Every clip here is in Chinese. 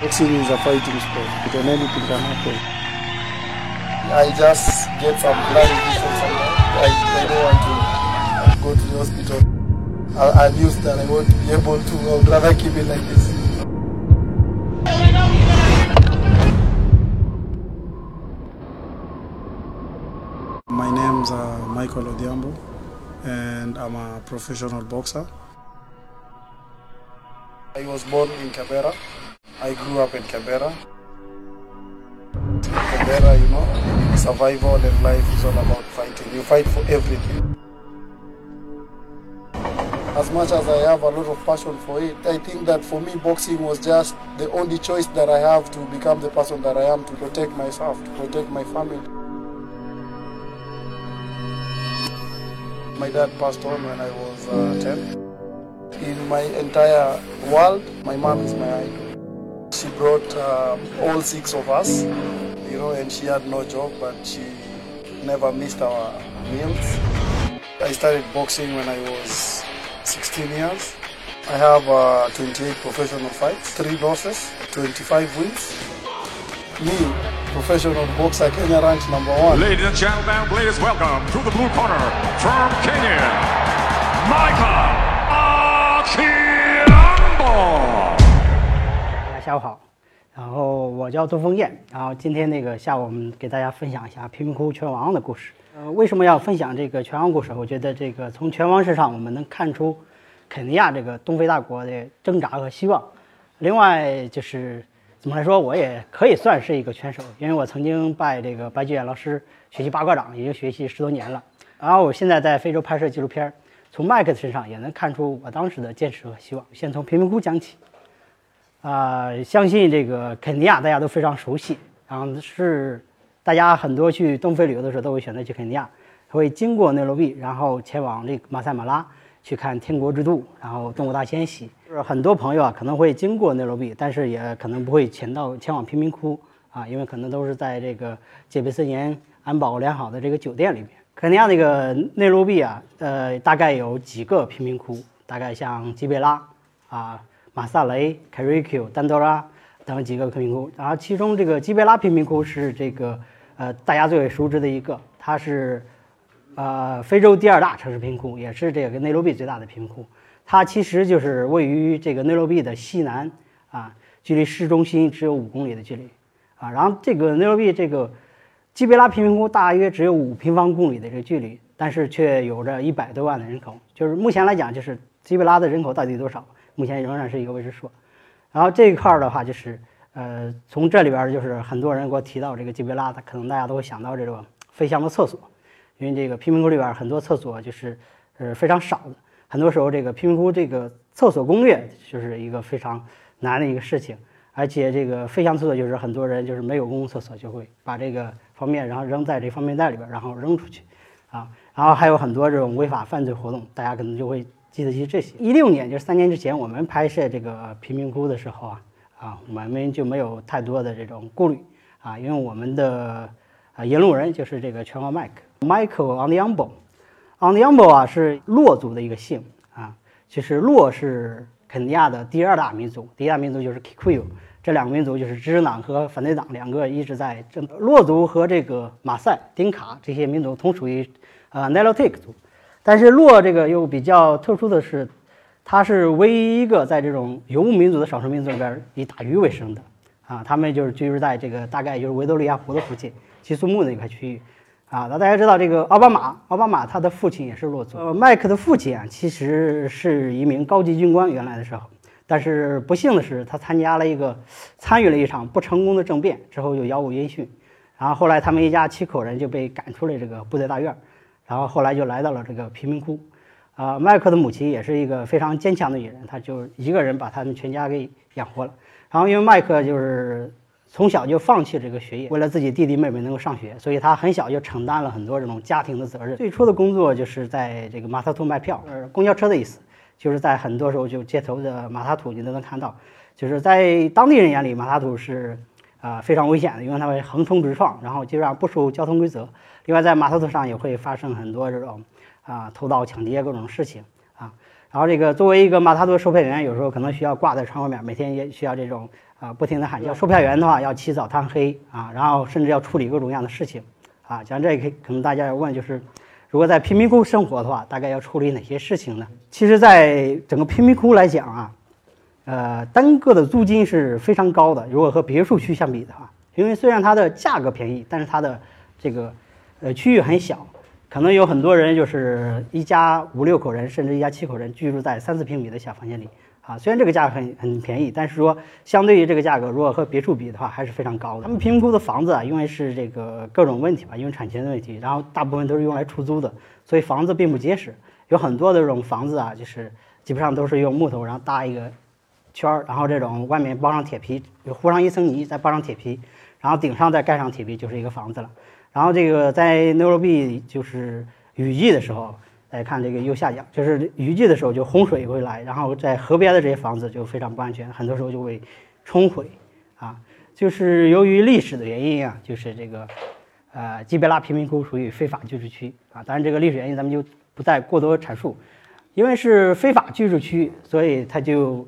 Boxing is a fighting sport. Because anything can happen. I just get some blind vision sometimes. I, I don't want to go to the hospital. I, I'm used that I won't be able to. I would rather keep it like this. My name's uh, Michael Odiambo, and I'm a professional boxer. I was born in Cabera. I grew up in Cabera. In Cabera, you know, survival and life is all about fighting. You fight for everything. As much as I have a lot of passion for it, I think that for me, boxing was just the only choice that I have to become the person that I am to protect myself, to protect my family. My dad passed on when I was uh, 10. In my entire world, my mom is my idol She brought um, all six of us, you know, and she had no job, but she never missed our meals. I started boxing when I was 16 years. I have uh, 28 professional fights, 3 losses, 25 wins. Me, professional boxer, Kenya ranked number one. Ladies and gentlemen, please welcome to the blue corner from Kenya, Michael Akiambo. 大家下午好， 然后我叫杜峰燕，然后今天那个下午我们给大家分享一下贫民窟拳王的故事。呃，为什么要分享这个拳王故事？我觉得这个从拳王身上我们能看出肯尼亚这个东非大国的挣扎和希望。另外就是怎么来说，我也可以算是一个拳手，因为我曾经拜这个白居远老师学习八卦掌，已经学习十多年了。然后我现在在非洲拍摄纪录片，从麦克的身上也能看出我当时的坚持和希望。先从贫民窟讲起。啊、相信这个肯尼亚大家都非常熟悉，然后是大家很多去东非旅游的时候都会选择去肯尼亚，会经过内罗毕，然后前往这个马赛马拉去看天国之都，然后动物大迁徙。就是很多朋友啊可能会经过内罗毕，但是也可能不会前到前往贫民窟啊，因为可能都是在这个戒备森严、安保良好的这个酒店里面。肯尼亚那个内罗毕啊，呃，大概有几个贫民窟，大概像吉贝拉啊。马萨雷、凯瑞 Q、丹多拉等几个贫民窟，然后其中这个基贝拉贫民窟是这个呃大家最为熟知的一个，它是呃非洲第二大城市贫民窟，也是这个内罗毕最大的贫民窟。它其实就是位于这个内罗毕的西南啊，距离市中心只有五公里的距离啊。然后这个内罗毕这个基贝拉贫民窟大约只有五平方公里的这个距离，但是却有着一百多万的人口。就是目前来讲，就是基贝拉的人口到底多少？目前仍然是一个未知数。然后这一块儿的话，就是呃，从这里边就是很多人给我提到这个基贝拉，可能大家都会想到这种飞翔的厕所，因为这个贫民窟里边很多厕所就是呃非常少的，很多时候这个贫民窟这个厕所攻略就是一个非常难的一个事情，而且这个飞翔厕所就是很多人就是没有公共厕所就会把这个方便然后扔在这方便袋里边，然后扔出去啊，然后还有很多这种违法犯罪活动，大家可能就会。记得起这些。一六年，就是三年之前，我们拍摄这个贫民窟的时候啊，啊，我们就没有太多的这种顾虑啊，因为我们的啊引路人就是这个拳王麦克，Michael Ondiambo，Ondiambo 啊是洛族的一个姓啊，其实洛是肯尼亚的第二大民族，第一大民族就是 Kikuyu，这两个民族就是执政党和反对党两个一直在争。洛族和这个马赛、丁卡这些民族同属于呃 Nilotic 族。但是洛这个又比较特殊的是，他是唯一一个在这种游牧民族的少数民族里边以打鱼为生的啊，他们就是居住在这个大概就是维多利亚湖的附近，奇苏木那一块区域啊。那大家知道这个奥巴马，奥巴马他的父亲也是洛族，呃，麦克的父亲啊其实是一名高级军官，原来的时候，但是不幸的是他参加了一个参与了一场不成功的政变之后就杳无音讯，然后后来他们一家七口人就被赶出了这个部队大院。然后后来就来到了这个贫民窟，啊，麦克的母亲也是一个非常坚强的女人，她就一个人把他们全家给养活了。然后因为麦克就是从小就放弃这个学业，为了自己弟弟妹妹能够上学，所以他很小就承担了很多这种家庭的责任。最初的工作就是在这个马萨图卖票，呃，公交车的意思，就是在很多时候就街头的马萨图你都能看到，就是在当地人眼里马萨图是啊非常危险的，因为它会横冲直撞，然后基本上不守交通规则。另外，在码头头上也会发生很多这种啊偷盗、抢劫各种事情啊。然后，这个作为一个马塔图售票员，有时候可能需要挂在窗外面，每天也需要这种啊，不停的喊叫。售票员的话要起早贪黑啊，然后甚至要处理各种各样的事情啊。讲这个可能大家要问就是，如果在贫民窟生活的话，大概要处理哪些事情呢？其实，在整个贫民窟来讲啊，呃，单个的租金是非常高的。如果和别墅区相比的话，因为虽然它的价格便宜，但是它的这个呃区域很小。可能有很多人就是一家五六口人，甚至一家七口人居住在三四平米的小房间里啊。虽然这个价格很很便宜，但是说相对于这个价格，如果和别墅比的话，还是非常高的。他们贫民窟的房子啊，因为是这个各种问题吧，因为产权的问题，然后大部分都是用来出租的，所以房子并不结实。有很多的这种房子啊，就是基本上都是用木头，然后搭一个圈儿，然后这种外面包上铁皮，就糊上一层泥，再包上铁皮，然后顶上再盖上铁皮，就是一个房子了。然后这个在内罗毕就是雨季的时候，来看这个右下角，就是雨季的时候就洪水会来，然后在河边的这些房子就非常不安全，很多时候就会冲毁，啊，就是由于历史的原因啊，就是这个，呃，基贝拉贫民窟属于非法居住区啊，当然这个历史原因咱们就不再过多阐述，因为是非法居住区，所以它就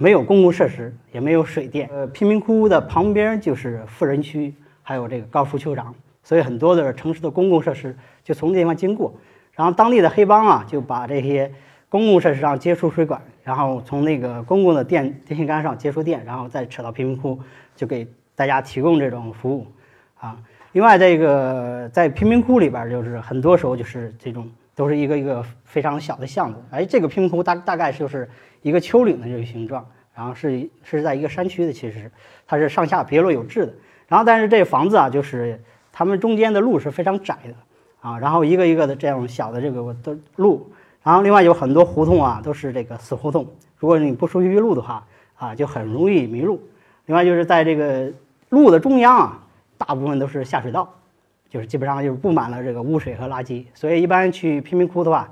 没有公共设施，也没有水电，呃，贫民窟的旁边就是富人区，还有这个高尔夫球场。所以很多的城市的公共设施就从这地方经过，然后当地的黑帮啊就把这些公共设施上接出水管，然后从那个公共的电电线杆上接出电，然后再扯到贫民窟，就给大家提供这种服务啊。另外，这个在贫民窟里边，就是很多时候就是这种都是一个一个非常小的巷子。哎，这个拼图大大概就是一个丘陵的这个形状，然后是是在一个山区的，其实它是上下别落有致的。然后，但是这房子啊，就是。他们中间的路是非常窄的啊，然后一个一个的这样小的这个的路，然后另外有很多胡同啊，都是这个死胡同。如果你不熟悉路的话啊，就很容易迷路。另外就是在这个路的中央啊，大部分都是下水道，就是基本上就是布满了这个污水和垃圾。所以一般去贫民窟的话，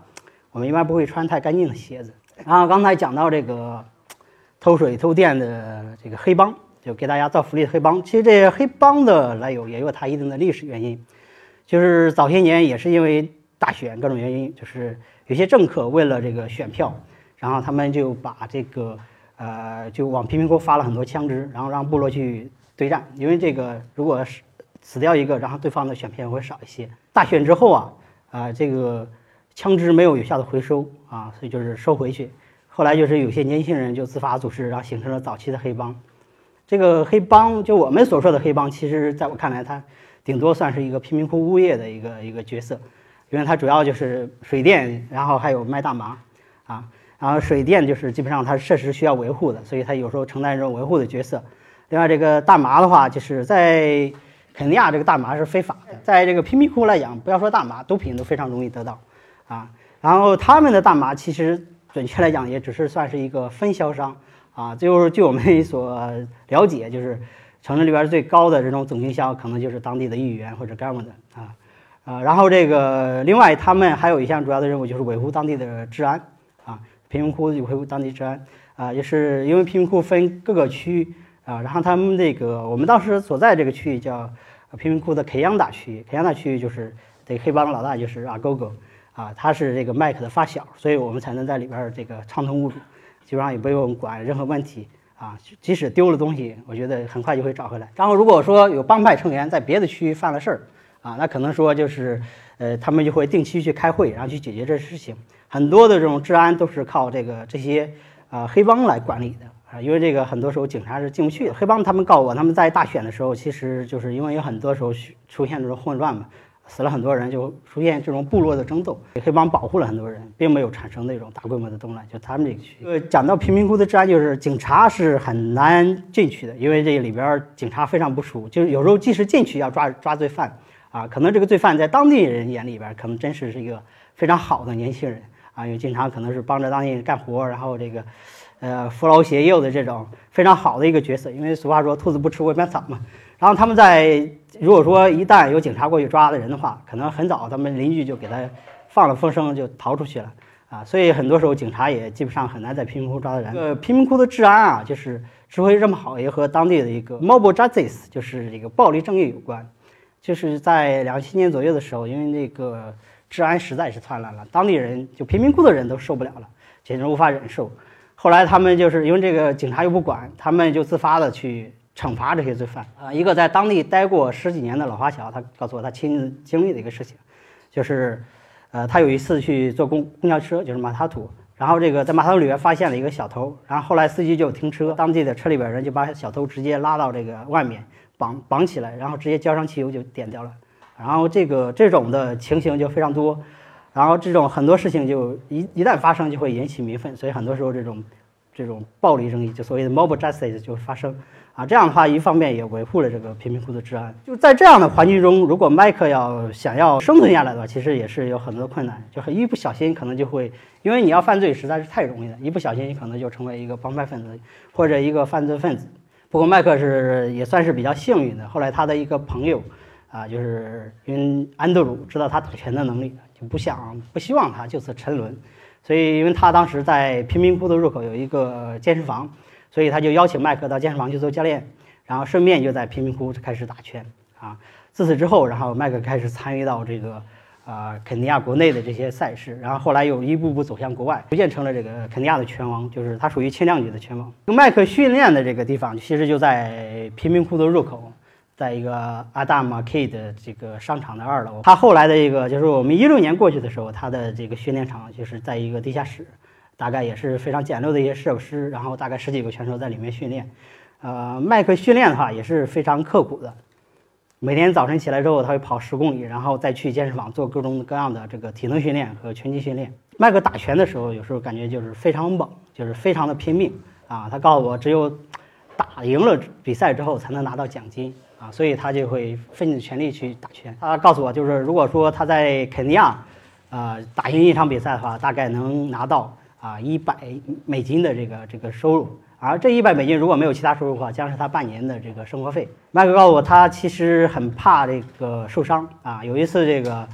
我们一般不会穿太干净的鞋子。然后刚才讲到这个偷水偷电的这个黑帮。就给大家造福利的黑帮，其实这些黑帮的来由也有它一定的历史原因，就是早些年也是因为大选各种原因，就是有些政客为了这个选票，然后他们就把这个呃就往贫民窟发了很多枪支，然后让部落去对战，因为这个如果是死掉一个，然后对方的选票会少一些。大选之后啊，啊这个枪支没有有效的回收啊，所以就是收回去。后来就是有些年轻人就自发组织，然后形成了早期的黑帮。这个黑帮，就我们所说的黑帮，其实在我看来，它顶多算是一个贫民窟物业的一个一个角色，因为它主要就是水电，然后还有卖大麻，啊，然后水电就是基本上它设施需要维护的，所以它有时候承担这种维护的角色。另外，这个大麻的话，就是在肯尼亚这个大麻是非法的，在这个贫民窟来讲，不要说大麻，毒品都非常容易得到，啊，然后他们的大麻其实准确来讲，也只是算是一个分销商。啊，就是据我们 所了解，就是城市里边最高的这种总经销，可能就是当地的议员或者 government 啊，啊，然后这个另外他们还有一项主要的任务就是维护当地的治安啊，贫民窟维护当地治安啊，也是因为贫民窟分各个区啊，然后他们这个我们当时所在这个区域叫贫民窟的凯央达区域，凯央达区域就是这个黑帮老大就是阿狗狗啊，他是这个麦克的发小，所以我们才能在里边这个畅通无阻。基本上也不用管任何问题啊，即使丢了东西，我觉得很快就会找回来。然后如果说有帮派成员在别的区域犯了事儿啊，那可能说就是，呃，他们就会定期去开会，然后去解决这事情。很多的这种治安都是靠这个这些啊黑帮来管理的啊，因为这个很多时候警察是进不去的。黑帮他们告我，他们在大选的时候，其实就是因为有很多时候出现这种混乱嘛。死了很多人，就出现这种部落的争斗。黑帮保护了很多人，并没有产生那种大规模的动乱。就他们这个区，呃，讲到贫民窟的治安，就是警察是很难进去的，因为这里边警察非常不熟。就是有时候即使进去要抓抓罪犯，啊，可能这个罪犯在当地人眼里边，可能真是是一个非常好的年轻人啊，因为经常可能是帮着当地人干活，然后这个，呃，扶老携幼的这种非常好的一个角色。因为俗话说，兔子不吃窝边草嘛。然后他们在如果说一旦有警察过去抓的人的话，可能很早他们邻居就给他放了风声，就逃出去了啊。所以很多时候警察也基本上很难在贫民窟抓到人。呃，贫民窟的治安啊，就是之所以这么好，也和当地的一个 mobile justice，就是这个暴力正义有关。就是在两千年左右的时候，因为那个治安实在是泛滥了，当地人就贫民窟的人都受不了了，简直无法忍受后来他们就是因为这个警察又不管，他们就自发的去惩罚这些罪犯。啊，一个在当地待过十几年的老华侨，他告诉我他亲自经历的一个事情，就是，呃，他有一次去坐公公交车，就是马塔土，然后这个在马塔土里边发现了一个小偷，然后后来司机就停车，当地的车里边人就把小偷直接拉到这个外面绑绑起来，然后直接浇上汽油就点掉了。然后这个这种的情形就非常多，然后这种很多事情就一一旦发生就会引起民愤，所以很多时候这种这种暴力争议，就所谓的 mob justice 就会发生啊。这样的话，一方面也维护了这个贫民窟的治安。就在这样的环境中，如果麦克要想要生存下来的话，其实也是有很多困难，就很一不小心可能就会，因为你要犯罪实在是太容易了，一不小心你可能就成为一个帮派分子或者一个犯罪分子。不过麦克是也算是比较幸运的，后来他的一个朋友。啊，就是因为安德鲁知道他打拳的能力，就不想不希望他就此沉沦，所以因为他当时在贫民窟的入口有一个健身房，所以他就邀请麦克到健身房去做教练，然后顺便就在贫民窟开始打拳啊。自此之后，然后麦克开始参与到这个啊肯尼亚国内的这些赛事，然后后来又一步步走向国外，逐渐成了这个肯尼亚的拳王，就是他属于轻量级的拳王。麦克训练的这个地方其实就在贫民窟的入口。在一个阿达玛 K 的这个商场的二楼，他后来的一个就是我们一六年过去的时候，他的这个训练场就是在一个地下室，大概也是非常简陋的一些设施，然后大概十几个拳手在里面训练。呃，麦克训练的话也是非常刻苦的，每天早晨起来之后他会跑十公里，然后再去健身房做各种各样的这个体能训练和拳击训练。麦克打拳的时候，有时候感觉就是非常猛，就是非常的拼命啊。他告诉我，只有打赢了比赛之后才能拿到奖金。所以他就会奋尽全力去打拳。他告诉我，就是如果说他在肯尼亚，呃，打赢一场比赛的话，大概能拿到啊一百美金的这个这个收入。而这一百美金如果没有其他收入的话，将是他半年的这个生活费。麦克告诉我，他其实很怕这个受伤啊。有一次这个，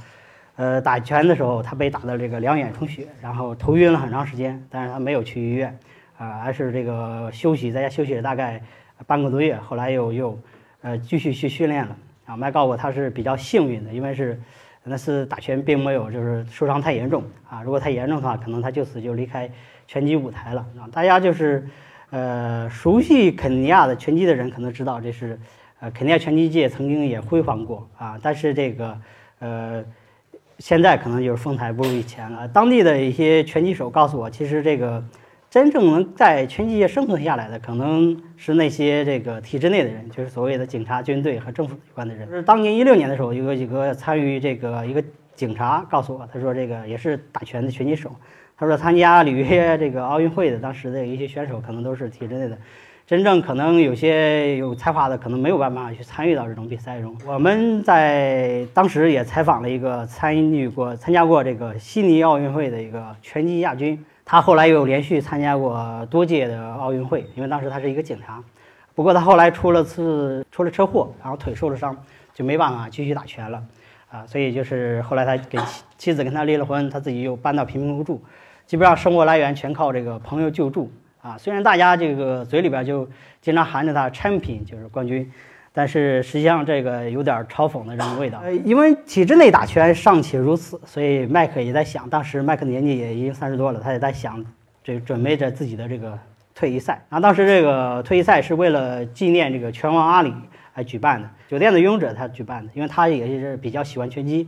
呃，打拳的时候，他被打的这个两眼充血，然后头晕了很长时间，但是他没有去医院，啊，而是这个休息，在家休息了大概半个多月，后来又又。呃，继续去训练了啊。麦告诉我他是比较幸运的，因为是那次打拳并没有就是受伤太严重啊。如果太严重的话，可能他就此就离开拳击舞台了啊。大家就是呃熟悉肯尼亚的拳击的人可能知道，这是呃肯尼亚拳击界曾经也辉煌过啊。但是这个呃现在可能就是风采不如以前了。当地的一些拳击手告诉我，其实这个。真正能在拳击界生存下来的，可能是那些这个体制内的人，就是所谓的警察、军队和政府有关的人。就是当年一六年的时候，有几个参与这个一个警察告诉我，他说这个也是打拳的拳击手，他说参加里约 这个奥运会的当时的一些选手可能都是体制内的，真正可能有些有才华的，可能没有办法去参与到这种比赛中。我们在当时也采访了一个参与过、参加过这个悉尼奥运会的一个拳击亚军。他后来又连续参加过多届的奥运会，因为当时他是一个警察。不过他后来出了次出了车祸，然后腿受了伤，就没办法继续打拳了，啊，所以就是后来他给妻妻子跟他离了婚，他自己又搬到贫民窟住，基本上生活来源全靠这个朋友救助啊。虽然大家这个嘴里边就经常喊着他 champion，就是冠军。但是实际上这个有点嘲讽的这种味道。呃，因为体制内打拳尚且如此，所以麦克也在想，当时麦克年纪也已经三十多了，他也在想，这准备着自己的这个退役赛。然后当时这个退役赛是为了纪念这个拳王阿里来举办的，酒店的拥有者他举办的，因为他也是比较喜欢拳击，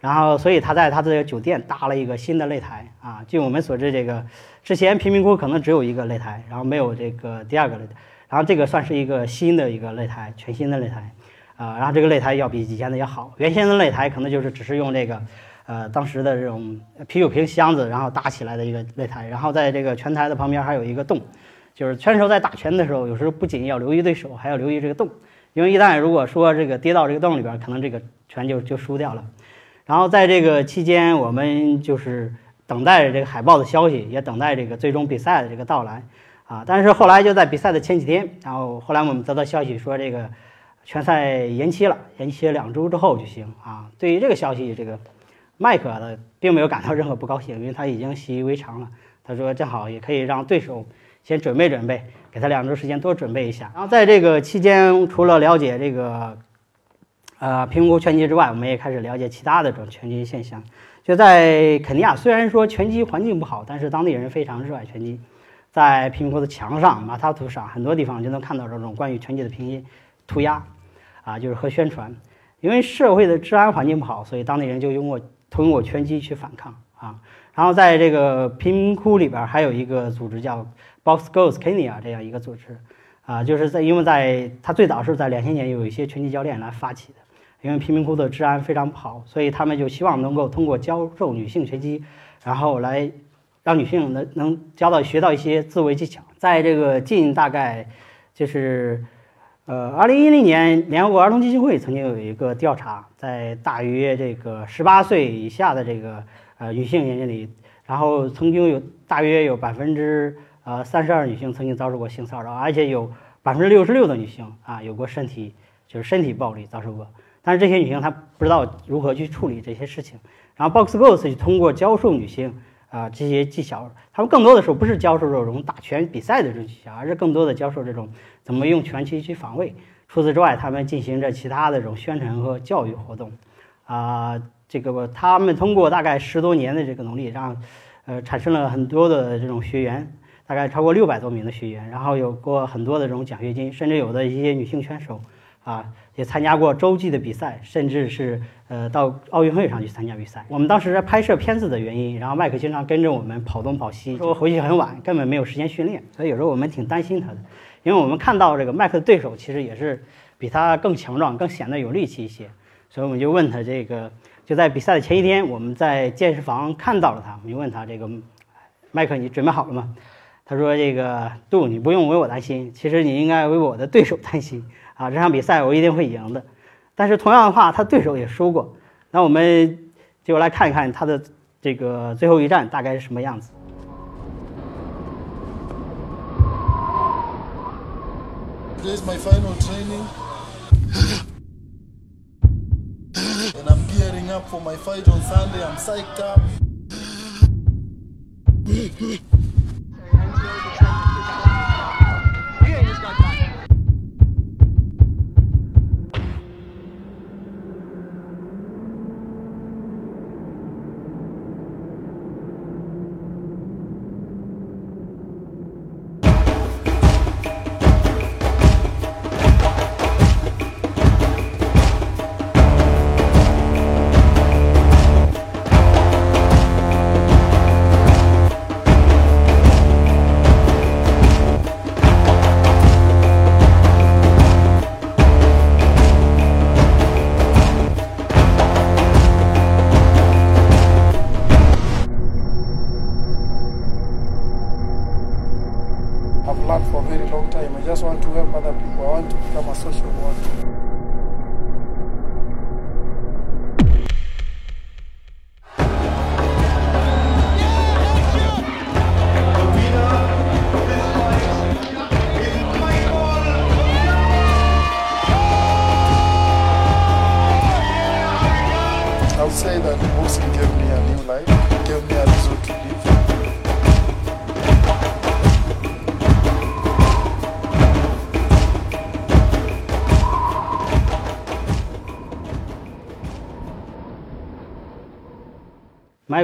然后所以他在他的酒店搭了一个新的擂台啊。据我们所知，这个之前贫民窟可能只有一个擂台，然后没有这个第二个擂台。然后这个算是一个新的一个擂台，全新的擂台，啊，然后这个擂台要比以前的要好。原先的擂台可能就是只是用这个，呃，当时的这种啤酒瓶箱子，然后搭起来的一个擂台。然后在这个拳台的旁边还有一个洞，就是拳手在打拳的时候，有时候不仅要留意对手，还要留意这个洞，因为一旦如果说这个跌到这个洞里边，可能这个拳就就输掉了。然后在这个期间，我们就是等待着这个海报的消息，也等待这个最终比赛的这个到来。啊！但是后来就在比赛的前几天，然后后来我们得到消息说这个拳赛延期了，延期两周之后就行啊。对于这个消息，这个麦克呢并没有感到任何不高兴，因为他已经习以为常了。他说正好也可以让对手先准备准备，给他两周时间多准备一下。然后在这个期间，除了了解这个呃评估拳击之外，我们也开始了解其他的这种拳击现象。就在肯尼亚，虽然说拳击环境不好，但是当地人非常热爱拳击。在贫民窟的墙上、马塔图上很多地方就能看到这种关于拳击的拼音涂鸦，啊，就是和宣传。因为社会的治安环境不好，所以当地人就用过通过拳击去反抗啊。然后在这个贫民窟里边还有一个组织叫 Box Girls Kenya 这样一个组织，啊，就是在因为在它最早是在两千年有一些拳击教练来发起的，因为贫民窟的治安非常不好，所以他们就希望能够通过教授女性拳击，然后来让女性能能教到学到一些自卫技巧。在这个近大概就是呃二零一零年，联合国儿童基金会曾经有一个调查，在大约这个十八岁以下的这个。呃，女性人群里，然后曾经有大约有百分之呃三十二女性曾经遭受过性骚扰，而且有百分之六十六的女性啊有过身体就是身体暴力遭受过。但是这些女性她不知道如何去处理这些事情。然后 Box Girls 就通过教授女性啊这些技巧，他们更多的时候不是教授这种打拳比赛的这种技巧，而是更多的教授这种怎么用拳击去防卫。除此之外，他们进行着其他的这种宣传和教育活动，啊。这个他们通过大概十多年的这个努力，让呃产生了很多的这种学员，大概超过六百多名的学员，然后有过很多的这种奖学金，甚至有的一些女性选手啊也参加过洲际的比赛，甚至是呃到奥运会上去参加比赛。我们当时在拍摄片子的原因，然后麦克经常跟着我们跑东跑西，说回去很晚，根本没有时间训练，所以有时候我们挺担心他的，因为我们看到这个麦克的对手其实也是比他更强壮，更显得有力气一些，所以我们就问他这个。就在比赛的前一天，我们在健身房看到了他。我们就问他：“这个麦克，你准备好了吗？”他说：“这个杜，你不用为我担心，其实你应该为我的对手担心啊！这场比赛我一定会赢的。”但是同样的话，他对手也说过。那我们就来看一看他的这个最后一战大概是什么样子。My final training. up for my fight on Sunday. I'm psyched up. I've learned for a very long time. I just want to help other people. I want to become a social worker.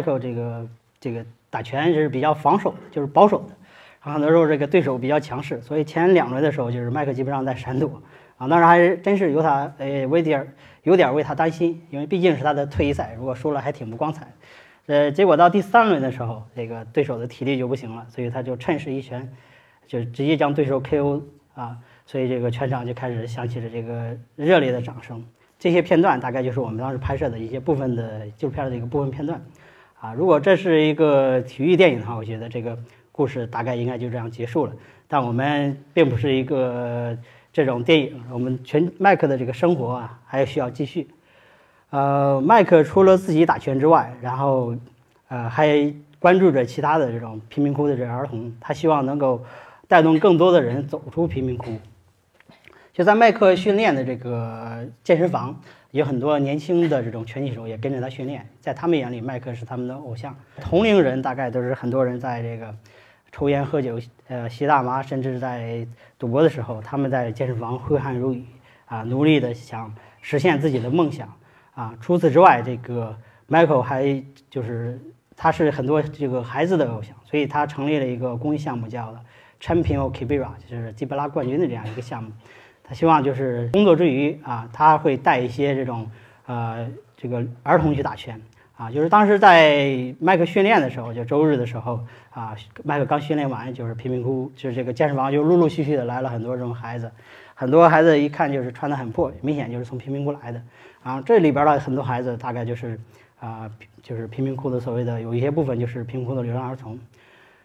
Michael 这个这个打拳是比较防守的，就是保守的，很多时候这个对手比较强势，所以前两轮的时候就是麦克基本上在闪躲啊，当时还是真是有他呃为点有点为他担心，因为毕竟是他的退役赛，如果输了还挺不光彩。呃，结果到第三轮的时候，这个对手的体力就不行了，所以他就趁势一拳，就直接将对手 KO 啊，所以这个全场就开始响起了这个热烈的掌声。这些片段大概就是我们当时拍摄的一些部分的纪录片的一个部分片段。啊，如果这是一个体育电影的话，我觉得这个故事大概应该就这样结束了。但我们并不是一个这种电影，我们全麦克的这个生活啊，还需要继续。呃，麦克除了自己打拳之外，然后呃还关注着其他的这种贫民窟的这儿童，他希望能够带动更多的人走出贫民窟。就在麦克训练的这个健身房。有很多年轻的这种拳击手也跟着他训练，在他们眼里，麦克是他们的偶像。同龄人大概都是很多人在这个抽烟喝酒，呃，吸大麻，甚至在赌博的时候，他们在健身房挥汗如雨啊，努力的想实现自己的梦想啊。除此之外，这个 Michael 还就是他是很多这个孩子的偶像，所以他成立了一个公益项目，叫 Champion of Kibera，就是基贝拉冠军的这样一个项目。他希望就是工作之余啊，他会带一些这种呃这个儿童去打拳啊。就是当时在麦克训练的时候，就周日的时候啊，麦克刚训练完，就是贫民窟，就是这个健身房就陆陆续续的来了很多这种孩子，很多孩子一看就是穿的很破，明显就是从贫民窟来的。啊，这里边的很多孩子大概就是啊，就是贫民窟的所谓的有一些部分就是贫民窟的流浪儿童。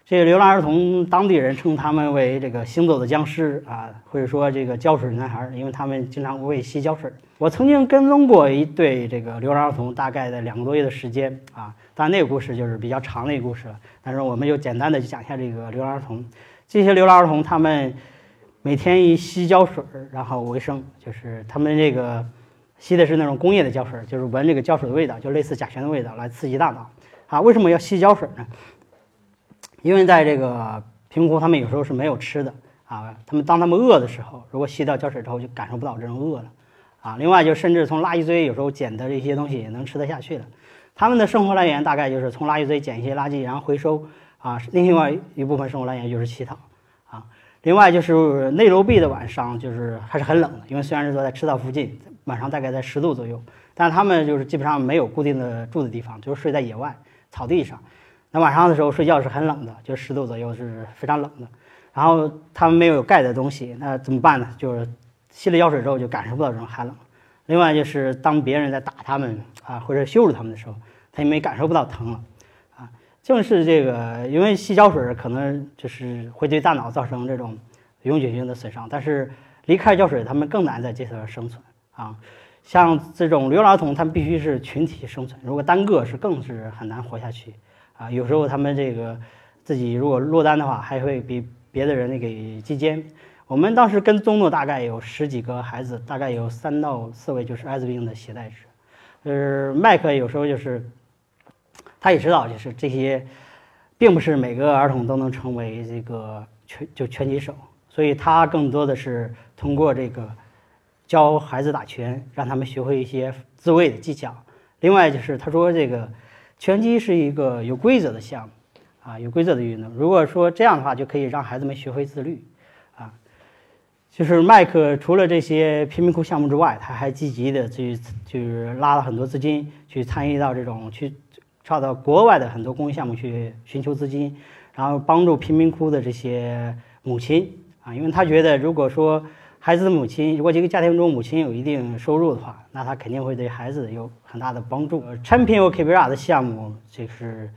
这些流浪儿童，当地人称他们为这个行走的僵尸啊，或者说这个胶水男孩，因为他们经常会吸胶水。我曾经跟踪过一对这个流浪儿童，大概在两个多月的时间啊，当然那个故事就是比较长的一个故事了。但是我们就简单的讲一下这个流浪儿童。这些流浪儿童他们每天以吸胶水然后为生，就是他们这个吸的是那种工业的胶水，就是闻这个胶水的味道，就类似甲醛的味道来刺激大脑啊。为什么要吸胶水呢？因为在这个贫民窟，他们有时候是没有吃的啊。他们当他们饿的时候，如果吸到胶水之后，就感受不到这种饿了啊。另外，就甚至从垃圾堆有时候捡的这些东西也能吃得下去的。他们的生活来源大概就是从垃圾堆捡一些垃圾，然后回收啊。另外一部分生活来源就是乞讨啊。另外就是内罗毕的晚上就是还是很冷的，因为虽然是说在赤道附近，晚上大概在十度左右，但他们就是基本上没有固定的住的地方，就是睡在野外草地上。那晚上的时候睡觉是很冷的，就十度左右是非常冷的。然后他们没有盖的东西，那怎么办呢？就是吸了药水之后就感受不到这种寒冷。另外就是当别人在打他们啊或者羞辱他们的时候，他也没感受不到疼了啊。正是这个，因为吸胶水可能就是会对大脑造成这种永久性的损伤，但是离开胶水，他们更难在这头生存啊。像这种流浪儿童，他们必须是群体生存，如果单个是更是很难活下去。啊，有时候他们这个自己如果落单的话，还会比别的人那个击奸。我们当时跟踪的大概有十几个孩子，大概有三到四位就是艾滋病的携带者。就是麦克有时候就是，他也知道就是这些，并不是每个儿童都能成为这个拳就拳击手，所以他更多的是通过这个教孩子打拳，让他们学会一些自卫的技巧。另外就是他说这个。拳击是一个有规则的项目，啊，有规则的运动。如果说这样的话，就可以让孩子们学会自律，啊，就是麦克除了这些贫民窟项目之外，他还积极的去，就是拉了很多资金去参与到这种去，找到国外的很多公益项目去寻求资金，然后帮助贫民窟的这些母亲，啊，因为他觉得如果说。孩子的母亲，如果这个家庭中母亲有一定收入的话，那他肯定会对孩子有很大的帮助。Champion k b r 的项目就是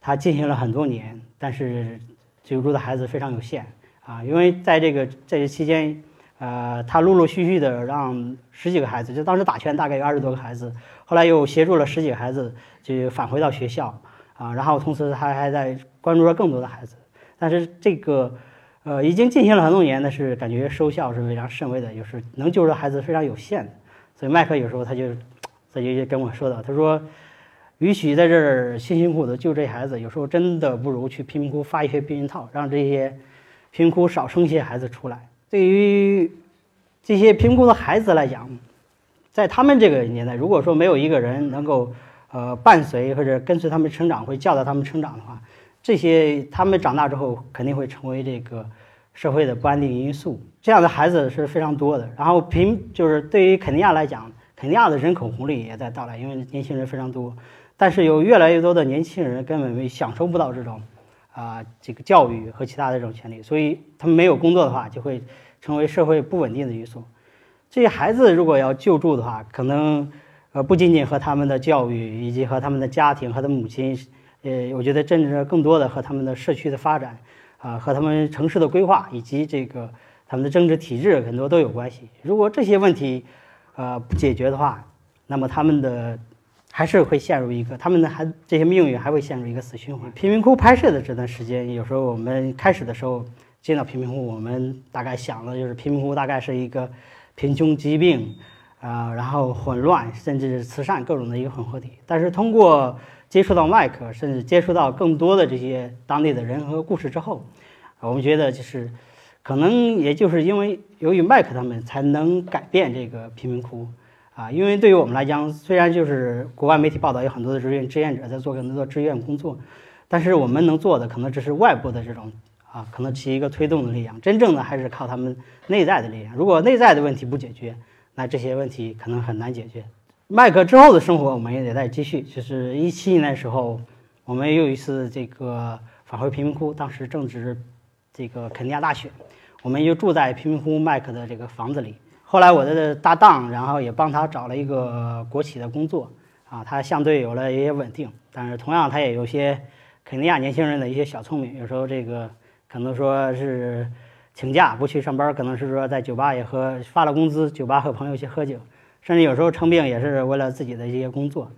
他进行了很多年，但是救助的孩子非常有限啊。因为在这个在这期间，呃，他陆陆续续的让十几个孩子，就当时打拳大概有二十多个孩子，后来又协助了十几个孩子就返回到学校啊。然后同时他还在关注了更多的孩子，但是这个。呃，已经进行了很多年，但是感觉收效是非常甚微的，就是能救的孩子非常有限的。所以麦克有时候他就，他就跟我说的，他说，与其在这儿辛辛苦苦的救这孩子，有时候真的不如去贫民窟发一些避孕套，让这些贫民窟少生些孩子出来。对于这些贫民窟的孩子来讲，在他们这个年代，如果说没有一个人能够呃伴随或者跟随他们成长，会教导他们成长的话。这些他们长大之后肯定会成为这个社会的不安定因素。这样的孩子是非常多的。然后平就是对于肯尼亚来讲，肯尼亚的人口红利也在到来，因为年轻人非常多。但是有越来越多的年轻人根本没享受不到这种啊这个教育和其他的这种权利，所以他们没有工作的话，就会成为社会不稳定的因素。这些孩子如果要救助的话，可能呃不仅仅和他们的教育，以及和他们的家庭和他母亲。呃，我觉得政治更多的和他们的社区的发展，啊，和他们城市的规划以及这个他们的政治体制很多都有关系。如果这些问题，呃，不解决的话，那么他们的还是会陷入一个他们的还这些命运还会陷入一个死循环。贫民窟拍摄的这段时间，有时候我们开始的时候见到贫民窟，我们大概想的就是贫民窟大概是一个贫穷、疾病，啊，然后混乱，甚至是慈善各种的一个混合体。但是通过接触到麦克，甚至接触到更多的这些当地的人和故事之后，我们觉得就是，可能也就是因为由于麦克他们才能改变这个贫民窟，啊，因为对于我们来讲，虽然就是国外媒体报道有很多的志愿志愿者在做很多的志愿工作，但是我们能做的可能只是外部的这种啊，可能起一个推动的力量。真正的还是靠他们内在的力量。如果内在的问题不解决，那这些问题可能很难解决。麦克之后的生活，我们也得再继续。就是一七年的时候，我们又一次这个返回贫民窟，当时正值这个肯尼亚大选，我们就住在贫民窟麦克的这个房子里。后来我的搭档，然后也帮他找了一个国企的工作，啊，他相对有了一些稳定，但是同样他也有些肯尼亚年轻人的一些小聪明，有时候这个可能说是请假不去上班，可能是说在酒吧也喝，发了工资，酒吧和朋友去喝酒，甚至有时候生病也是为了自己的一些工作。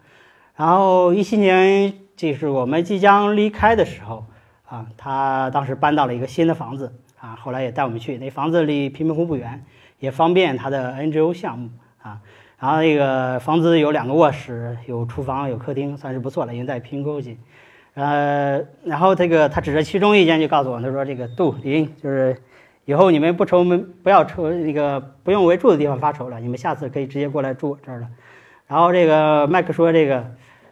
然后一七年就是我们即将离开的时候，啊，他当时搬到了一个新的房子，啊，后来也带我们去，那房子离贫民窟不远。也方便他的 NGO 项目啊，然后那个房子有两个卧室，有厨房，有客厅，算是不错了，因为在贫沟区。呃，然后这个他指着其中一间就告诉我，他说：“这个杜林就是以后你们不愁门，不要愁那个不用为住的地方发愁了，你们下次可以直接过来住我这儿了。”然后这个麦克说：“这个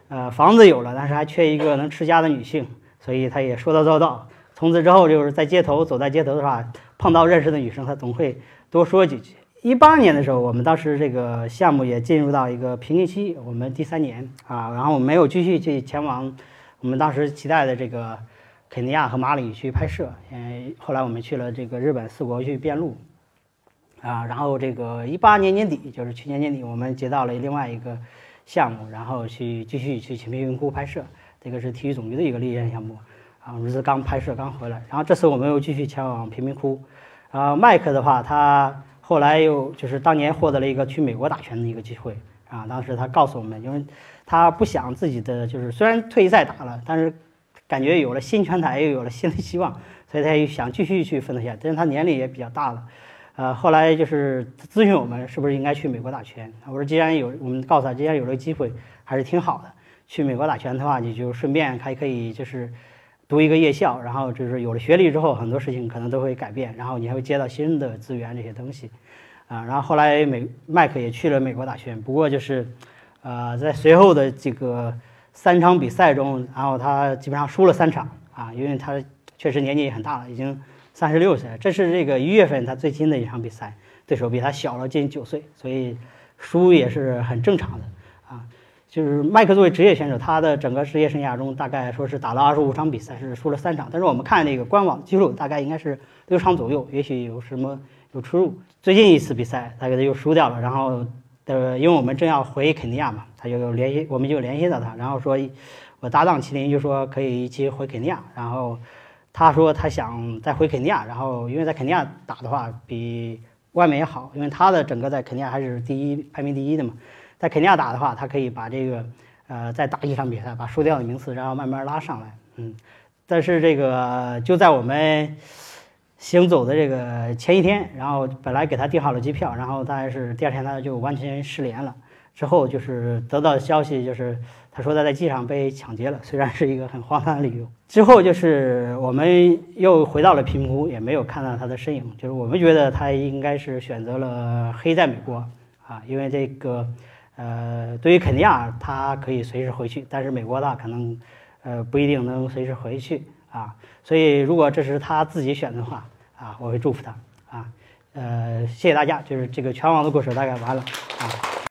呃房子有了，但是还缺一个能持家的女性，所以他也说到做到。从此之后就是在街头走在街头的话，碰到认识的女生，他总会。”多说几句。一八年的时候，我们当时这个项目也进入到一个瓶颈期，我们第三年啊，然后没有继续去前往我们当时期待的这个肯尼亚和马里去拍摄。嗯，后来我们去了这个日本四国去遍路啊，然后这个一八年年底，就是去年年底，我们接到了另外一个项目，然后去继续去青平云窟拍摄。这个是体育总局的一个立项项目啊，我是刚拍摄刚回来，然后这次我们又继续前往贫民窟。啊，麦克的话，他后来又就是当年获得了一个去美国打拳的一个机会啊。当时他告诉我们，因为他不想自己的就是虽然退役赛打了，但是感觉有了新拳台，又有了新的希望，所以他又想继续去奋斗下去。但是他年龄也比较大了，呃，后来就是咨询我们是不是应该去美国打拳。我说既然有，我们告诉他既然有这个机会，还是挺好的。去美国打拳的话，你就顺便还可以就是。读一个夜校，然后就是有了学历之后，很多事情可能都会改变，然后你还会接到新的资源这些东西，啊，然后后来美麦克也去了美国打拳，不过就是，呃，在随后的这个三场比赛中，然后他基本上输了三场啊，因为他确实年纪也很大了，已经三十六岁，这是这个一月份他最近的一场比赛，对手比他小了近九岁，所以输也是很正常的啊。就是麦克作为职业选手，他的整个职业生涯中大概说是打了二十五场比赛，是输了三场。但是我们看那个官网记录，大概应该是六场左右，也许有什么有出入。最近一次比赛，他给他又输掉了。然后，呃，因为我们正要回肯尼亚嘛，他就联系，我们就联系到他，然后说，我搭档麒麟就说可以一起回肯尼亚。然后他说他想再回肯尼亚，然后因为在肯尼亚打的话比外面也好，因为他的整个在肯尼亚还是第一排名第一的嘛。在肯尼亚打的话，他可以把这个，呃，再打一场比赛，把输掉的名次，然后慢慢拉上来。嗯，但是这个就在我们行走的这个前一天，然后本来给他订好了机票，然后但是第二天他就完全失联了。之后就是得到消息，就是他说他在机场被抢劫了，虽然是一个很荒唐的理由。之后就是我们又回到了平湖，也没有看到他的身影。就是我们觉得他应该是选择了黑在美国啊，因为这个。呃，对于肯尼亚，他可以随时回去，但是美国呢，可能，呃，不一定能随时回去啊。所以，如果这是他自己选的话，啊，我会祝福他啊。呃，谢谢大家，就是这个拳王的故事大概完了啊。